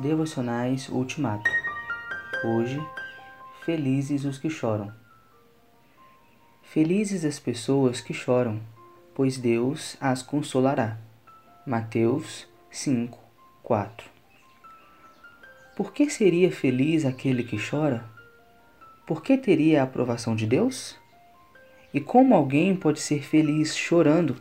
Devocionais Ultimato. Hoje, felizes os que choram. Felizes as pessoas que choram, pois Deus as consolará. Mateus 5, 4. Por que seria feliz aquele que chora? Por que teria a aprovação de Deus? E como alguém pode ser feliz chorando?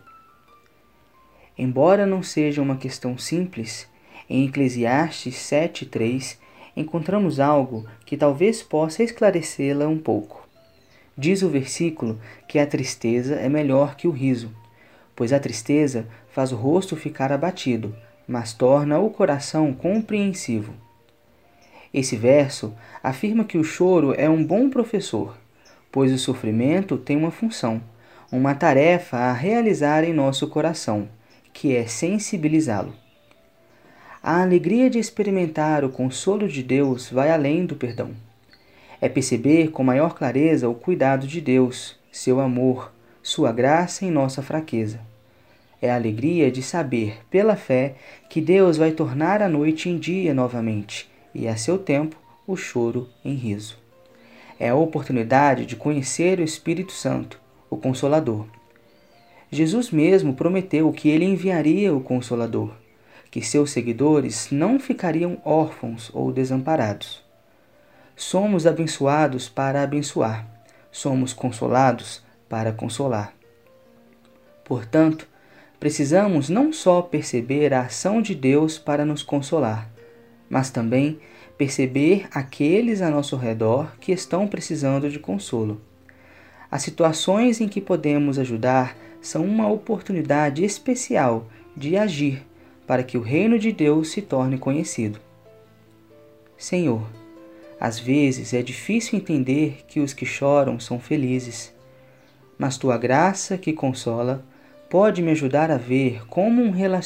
Embora não seja uma questão simples, em Eclesiastes 7:3 encontramos algo que talvez possa esclarecê-la um pouco. Diz o versículo que a tristeza é melhor que o riso, pois a tristeza faz o rosto ficar abatido, mas torna o coração compreensivo. Esse verso afirma que o choro é um bom professor, pois o sofrimento tem uma função, uma tarefa a realizar em nosso coração, que é sensibilizá-lo. A alegria de experimentar o consolo de Deus vai além do perdão. É perceber com maior clareza o cuidado de Deus, seu amor, sua graça em nossa fraqueza. É a alegria de saber, pela fé, que Deus vai tornar a noite em dia novamente e, a seu tempo, o choro em riso. É a oportunidade de conhecer o Espírito Santo, o Consolador. Jesus mesmo prometeu que ele enviaria o Consolador que seus seguidores não ficariam órfãos ou desamparados. Somos abençoados para abençoar, somos consolados para consolar. Portanto, precisamos não só perceber a ação de Deus para nos consolar, mas também perceber aqueles a nosso redor que estão precisando de consolo. As situações em que podemos ajudar são uma oportunidade especial de agir para que o reino de Deus se torne conhecido. Senhor, às vezes é difícil entender que os que choram são felizes, mas tua graça que consola pode me ajudar a ver como um relacionamento